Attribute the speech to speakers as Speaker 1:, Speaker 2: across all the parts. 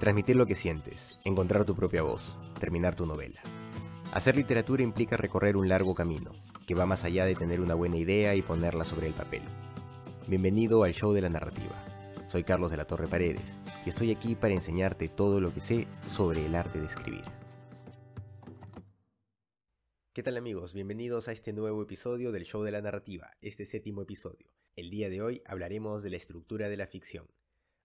Speaker 1: Transmitir lo que sientes, encontrar tu propia voz, terminar tu novela. Hacer literatura implica recorrer un largo camino, que va más allá de tener una buena idea y ponerla sobre el papel. Bienvenido al show de la narrativa. Soy Carlos de la Torre Paredes y estoy aquí para enseñarte todo lo que sé sobre el arte de escribir. ¿Qué tal amigos? Bienvenidos a este nuevo episodio del show de la narrativa, este séptimo episodio. El día de hoy hablaremos de la estructura de la ficción.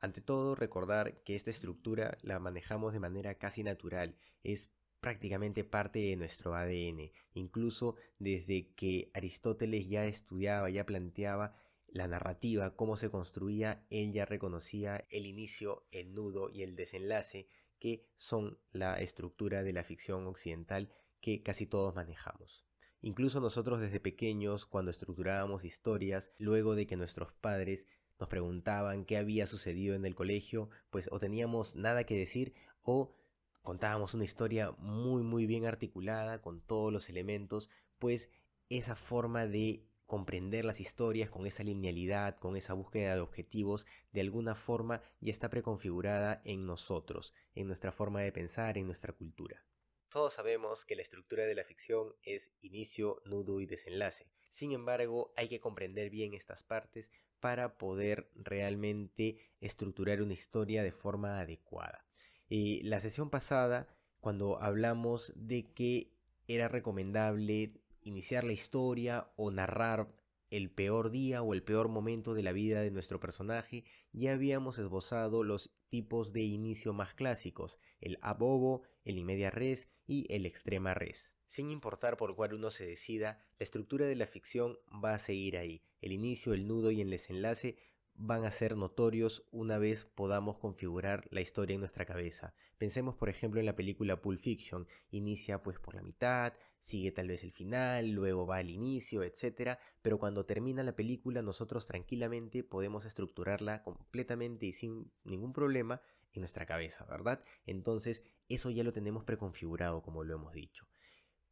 Speaker 1: Ante todo, recordar que esta estructura la manejamos de manera casi natural, es prácticamente parte de nuestro ADN, incluso desde que Aristóteles ya estudiaba, ya planteaba la narrativa, cómo se construía, él ya reconocía el inicio, el nudo y el desenlace, que son la estructura de la ficción occidental que casi todos manejamos. Incluso nosotros desde pequeños, cuando estructurábamos historias, luego de que nuestros padres nos preguntaban qué había sucedido en el colegio, pues o teníamos nada que decir o contábamos una historia muy muy bien articulada con todos los elementos, pues esa forma de comprender las historias con esa linealidad, con esa búsqueda de objetivos, de alguna forma ya está preconfigurada en nosotros, en nuestra forma de pensar, en nuestra cultura. Todos sabemos que la estructura de la ficción es inicio, nudo y desenlace. Sin embargo, hay que comprender bien estas partes para poder realmente estructurar una historia de forma adecuada. La sesión pasada, cuando hablamos de que era recomendable iniciar la historia o narrar el peor día o el peor momento de la vida de nuestro personaje, ya habíamos esbozado los tipos de inicio más clásicos, el abobo, el inmedia res y el extrema res. Sin importar por cuál uno se decida, la estructura de la ficción va a seguir ahí. El inicio, el nudo y el desenlace van a ser notorios una vez podamos configurar la historia en nuestra cabeza. Pensemos por ejemplo en la película Pulp Fiction. Inicia pues por la mitad, sigue tal vez el final, luego va al inicio, etc. Pero cuando termina la película nosotros tranquilamente podemos estructurarla completamente y sin ningún problema en nuestra cabeza, ¿verdad? Entonces eso ya lo tenemos preconfigurado como lo hemos dicho.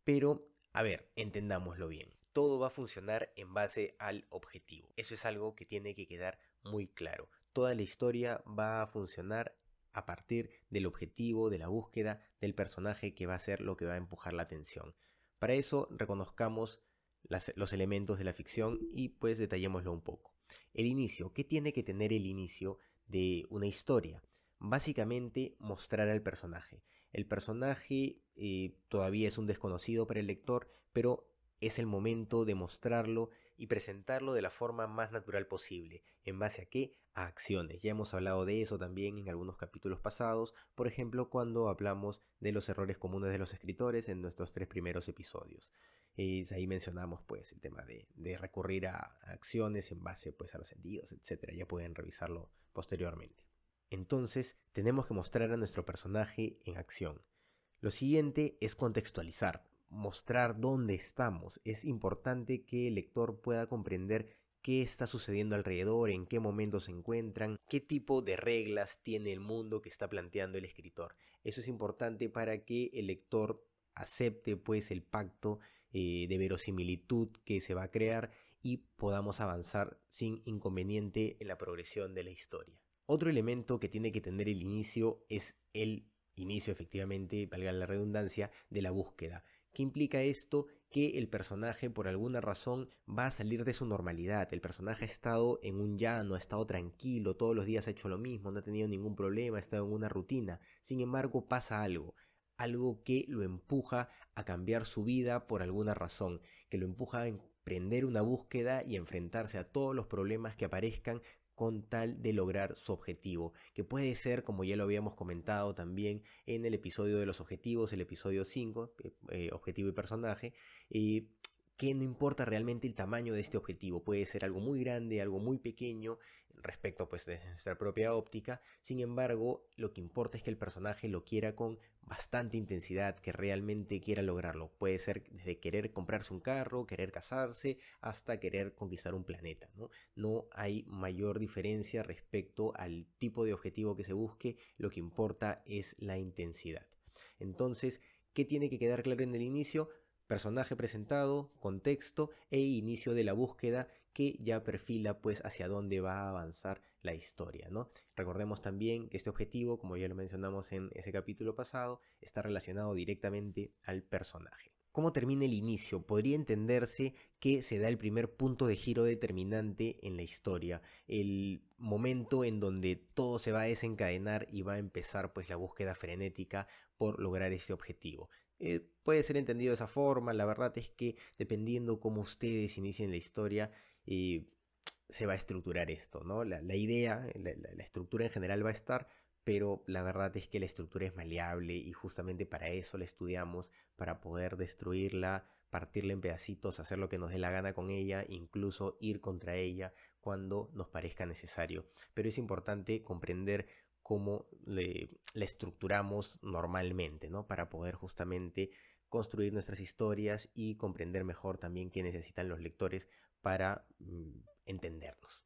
Speaker 1: Pero, a ver, entendámoslo bien. Todo va a funcionar en base al objetivo. Eso es algo que tiene que quedar muy claro. Toda la historia va a funcionar a partir del objetivo, de la búsqueda del personaje que va a ser lo que va a empujar la atención. Para eso reconozcamos los elementos de la ficción y pues detallémoslo un poco. El inicio, ¿qué tiene que tener el inicio de una historia? Básicamente mostrar al personaje. El personaje eh, todavía es un desconocido para el lector, pero es el momento de mostrarlo y presentarlo de la forma más natural posible. ¿En base a qué? A acciones. Ya hemos hablado de eso también en algunos capítulos pasados, por ejemplo cuando hablamos de los errores comunes de los escritores en nuestros tres primeros episodios. ahí mencionamos pues el tema de, recurrir a acciones en base pues a los sentidos, etc. Ya pueden revisarlo posteriormente. Entonces, tenemos que mostrar a nuestro personaje en acción. Lo siguiente es contextualizar, mostrar dónde estamos. Es importante que el lector pueda comprender qué está sucediendo alrededor, en qué momento se encuentran, qué tipo de reglas tiene el mundo que está planteando el escritor. Eso es importante para que el lector acepte pues el pacto eh, de verosimilitud que se va a crear y podamos avanzar sin inconveniente en la progresión de la historia. Otro elemento que tiene que tener el inicio es el inicio, efectivamente, valga la redundancia, de la búsqueda. ¿Qué implica esto? Que el personaje por alguna razón va a salir de su normalidad. El personaje ha estado en un llano, ha estado tranquilo, todos los días ha hecho lo mismo, no ha tenido ningún problema, ha estado en una rutina. Sin embargo, pasa algo algo que lo empuja a cambiar su vida por alguna razón, que lo empuja a emprender una búsqueda y enfrentarse a todos los problemas que aparezcan con tal de lograr su objetivo, que puede ser, como ya lo habíamos comentado también en el episodio de los objetivos, el episodio 5, eh, eh, objetivo y personaje, eh, que no importa realmente el tamaño de este objetivo, puede ser algo muy grande, algo muy pequeño respecto pues de nuestra propia óptica, sin embargo lo que importa es que el personaje lo quiera con bastante intensidad, que realmente quiera lograrlo, puede ser desde querer comprarse un carro, querer casarse, hasta querer conquistar un planeta, ¿no? No hay mayor diferencia respecto al tipo de objetivo que se busque, lo que importa es la intensidad. Entonces, ¿qué tiene que quedar claro en el inicio? Personaje presentado, contexto e inicio de la búsqueda que ya perfila pues hacia dónde va a avanzar la historia, ¿no? Recordemos también que este objetivo, como ya lo mencionamos en ese capítulo pasado, está relacionado directamente al personaje. ¿Cómo termina el inicio? Podría entenderse que se da el primer punto de giro determinante en la historia, el momento en donde todo se va a desencadenar y va a empezar pues la búsqueda frenética por lograr ese objetivo. Eh, puede ser entendido de esa forma, la verdad es que dependiendo cómo ustedes inicien la historia, eh, se va a estructurar esto, ¿no? La, idea, la, estructura en general va a estar, pero la verdad es que la estructura es maleable y justamente para eso la estudiamos, para poder destruirla, partirla en pedacitos, hacer lo que nos dé la gana con ella, incluso ir contra ella cuando nos parezca necesario. Pero es importante comprender cómo la estructuramos normalmente, ¿no? Para poder justamente construir nuestras historias y comprender mejor también qué necesitan los lectores para mm, entendernos.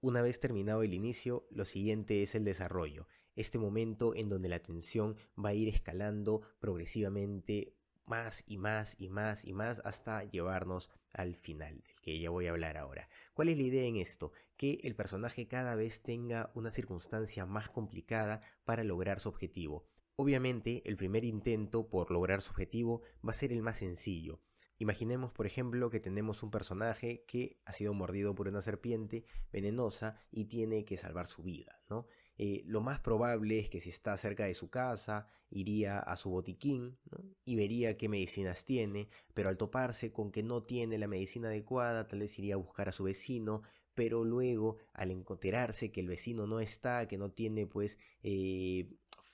Speaker 1: Una vez terminado el inicio, lo siguiente es el desarrollo, este momento en donde la tensión va a ir escalando progresivamente más y más y más y más hasta llevarnos al final, del que ya voy a hablar ahora. ¿Cuál es la idea en esto? Que el personaje cada vez tenga una circunstancia más complicada para lograr su objetivo. Obviamente, el primer intento por lograr su objetivo va a ser el más sencillo, Imaginemos, por ejemplo, que tenemos un personaje que ha sido mordido por una serpiente venenosa y tiene que salvar su vida, ¿no? Eh, lo más probable es que si está cerca de su casa, iría a su botiquín y vería qué medicinas tiene, pero al toparse con que no tiene la medicina adecuada, tal vez iría a buscar a su vecino, pero luego al encontrarse que el vecino no está, que no tiene pues eh,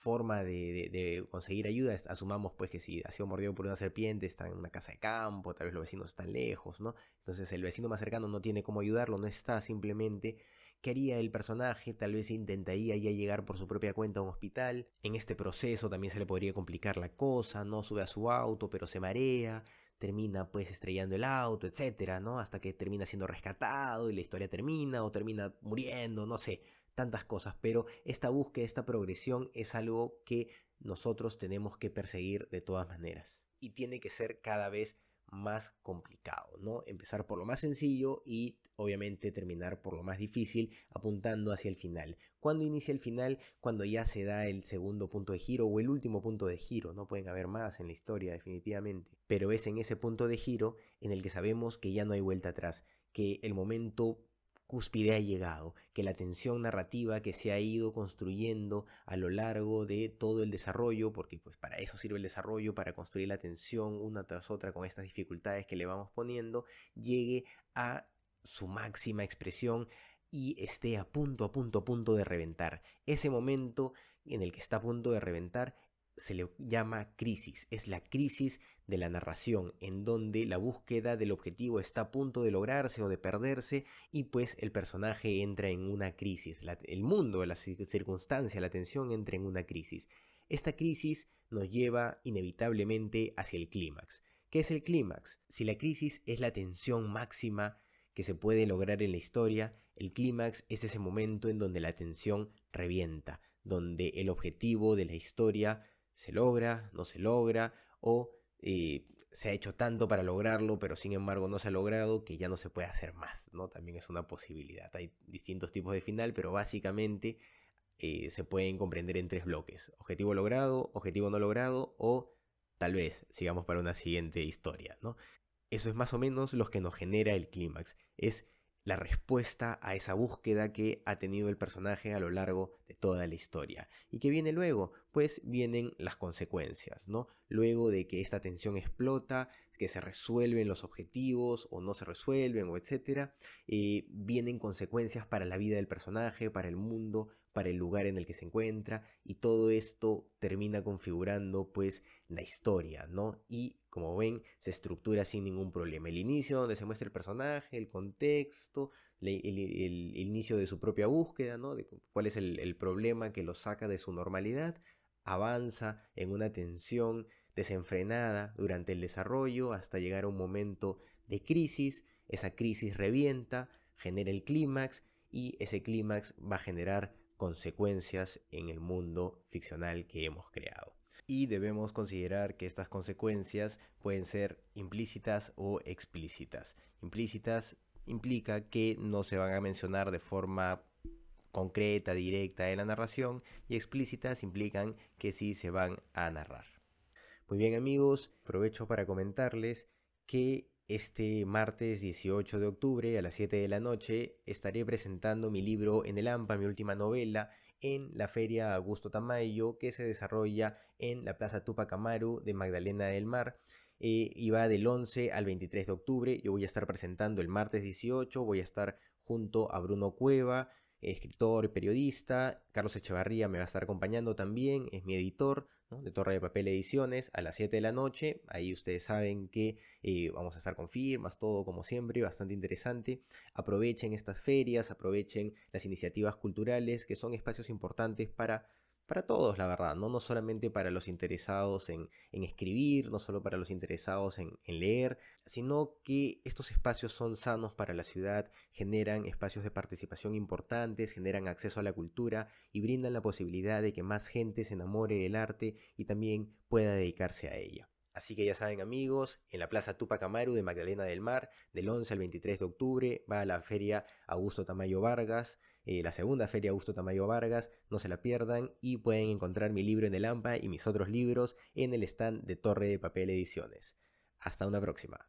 Speaker 1: forma de, conseguir ayuda, asumamos pues que si ha sido mordido por una serpiente, está en una casa de campo, tal vez los vecinos están lejos, ¿no? Entonces el vecino más cercano no tiene cómo ayudarlo, no está simplemente. ¿Qué haría el personaje? Tal vez intentaría ya llegar por su propia cuenta a un hospital. En este proceso también se le podría complicar la cosa, no sube a su auto, pero se marea, termina pues estrellando el auto, etcétera, ¿no? Hasta que termina siendo rescatado y la historia termina o termina muriendo, no sé tantas cosas, pero esta búsqueda, esta progresión es algo que nosotros tenemos que perseguir de todas maneras. Y tiene que ser cada vez más complicado, ¿no? Empezar por lo más sencillo y obviamente terminar por lo más difícil, apuntando hacia el final. ¿Cuándo inicia el final? Cuando ya se da el segundo punto de giro o el último punto de giro, no pueden haber más en la historia definitivamente, pero es en ese punto de giro en el que sabemos que ya no hay vuelta atrás, que el momento cúspide ha llegado, que la tensión narrativa que se ha ido construyendo a lo largo de todo el desarrollo, porque pues para eso sirve el desarrollo, para construir la tensión una tras otra con estas dificultades que le vamos poniendo, llegue a su máxima expresión y esté a punto, a punto, a punto de reventar. Ese momento en el que está a punto de reventar se le llama crisis, es la crisis de la narración, en donde la búsqueda del objetivo está a punto de lograrse o de perderse y pues el personaje entra en una crisis, el mundo, la circunstancia, la tensión entra en una crisis. Esta crisis nos lleva inevitablemente hacia el clímax. ¿Qué es el clímax? Si la crisis es la tensión máxima que se puede lograr en la historia, el clímax es ese momento en donde la tensión revienta, donde el objetivo de la historia se logra, no se logra, o eh, se ha hecho tanto para lograrlo, pero sin embargo no se ha logrado, que ya no se puede hacer más, ¿no? También es una posibilidad. Hay distintos tipos de final, pero básicamente eh, se pueden comprender en tres bloques. Objetivo logrado, objetivo no logrado, o tal vez sigamos para una siguiente historia, ¿no? Eso es más o menos lo que nos genera el clímax. Es la respuesta a esa búsqueda que ha tenido el personaje a lo largo de toda la historia. ¿Y qué viene luego? Pues vienen las consecuencias, ¿no? Luego de que esta tensión explota, que se resuelven los objetivos o no se resuelven o etcétera, eh, vienen consecuencias para la vida del personaje, para el mundo, para el lugar en el que se encuentra y todo esto termina configurando pues la historia, ¿no? Y como ven, se estructura sin ningún problema. El inicio donde se muestra el personaje, el contexto, el, inicio de su propia búsqueda, ¿no? De cuál es el, problema que lo saca de su normalidad, avanza en una tensión desenfrenada durante el desarrollo hasta llegar a un momento de crisis, esa crisis revienta, genera el clímax y ese clímax va a generar consecuencias en el mundo ficcional que hemos creado y debemos considerar que estas consecuencias pueden ser implícitas o explícitas. Implícitas implica que no se van a mencionar de forma concreta, directa de la narración y explícitas implican que sí se van a narrar. Muy bien amigos, aprovecho para comentarles que este martes 18 de octubre a las 7 de la noche estaré presentando mi libro En el AMPA, mi última novela, en la Feria Augusto Tamayo que se desarrolla en la Plaza Tupac Amaru de Magdalena del Mar. Eh, y va del 11 al 23 de octubre. Yo voy a estar presentando el martes 18, voy a estar junto a Bruno Cueva, escritor y periodista. Carlos Echevarría me va a estar acompañando también, es mi editor de Torre de Papel Ediciones a las 7 de la noche. Ahí ustedes saben que eh, vamos a estar con firmas, todo como siempre, bastante interesante. Aprovechen estas ferias, aprovechen las iniciativas culturales, que son espacios importantes para para todos, la verdad, ¿no? No solamente para los interesados en, escribir, no solo para los interesados en, en, leer, sino que estos espacios son sanos para la ciudad, generan espacios de participación importantes, generan acceso a la cultura y brindan la posibilidad de que más gente se enamore del arte y también pueda dedicarse a ella. Así que ya saben amigos, en la Plaza Tupac Amaru de Magdalena del Mar, del 11 al 23 de octubre, va a la Feria Augusto Tamayo Vargas, eh, la segunda Feria Augusto Tamayo Vargas, no se la pierdan y pueden encontrar mi libro en el AMPA y mis otros libros en el stand de Torre de Papel Ediciones. Hasta una próxima.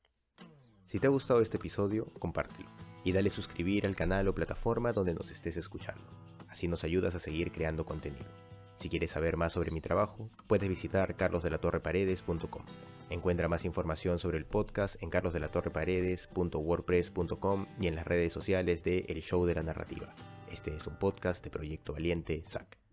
Speaker 1: Si te ha gustado este episodio, compártelo y dale suscribir al canal o plataforma donde nos estés escuchando. Así nos ayudas a seguir creando contenido. Si quieres saber más sobre mi trabajo, puedes visitar carlosdelatorreparedes.com. Encuentra más información sobre el podcast en carlosdelatorreparedes.wordpress.com y en las redes sociales de El Show de la Narrativa. Este es un podcast de Proyecto Valiente, SAC.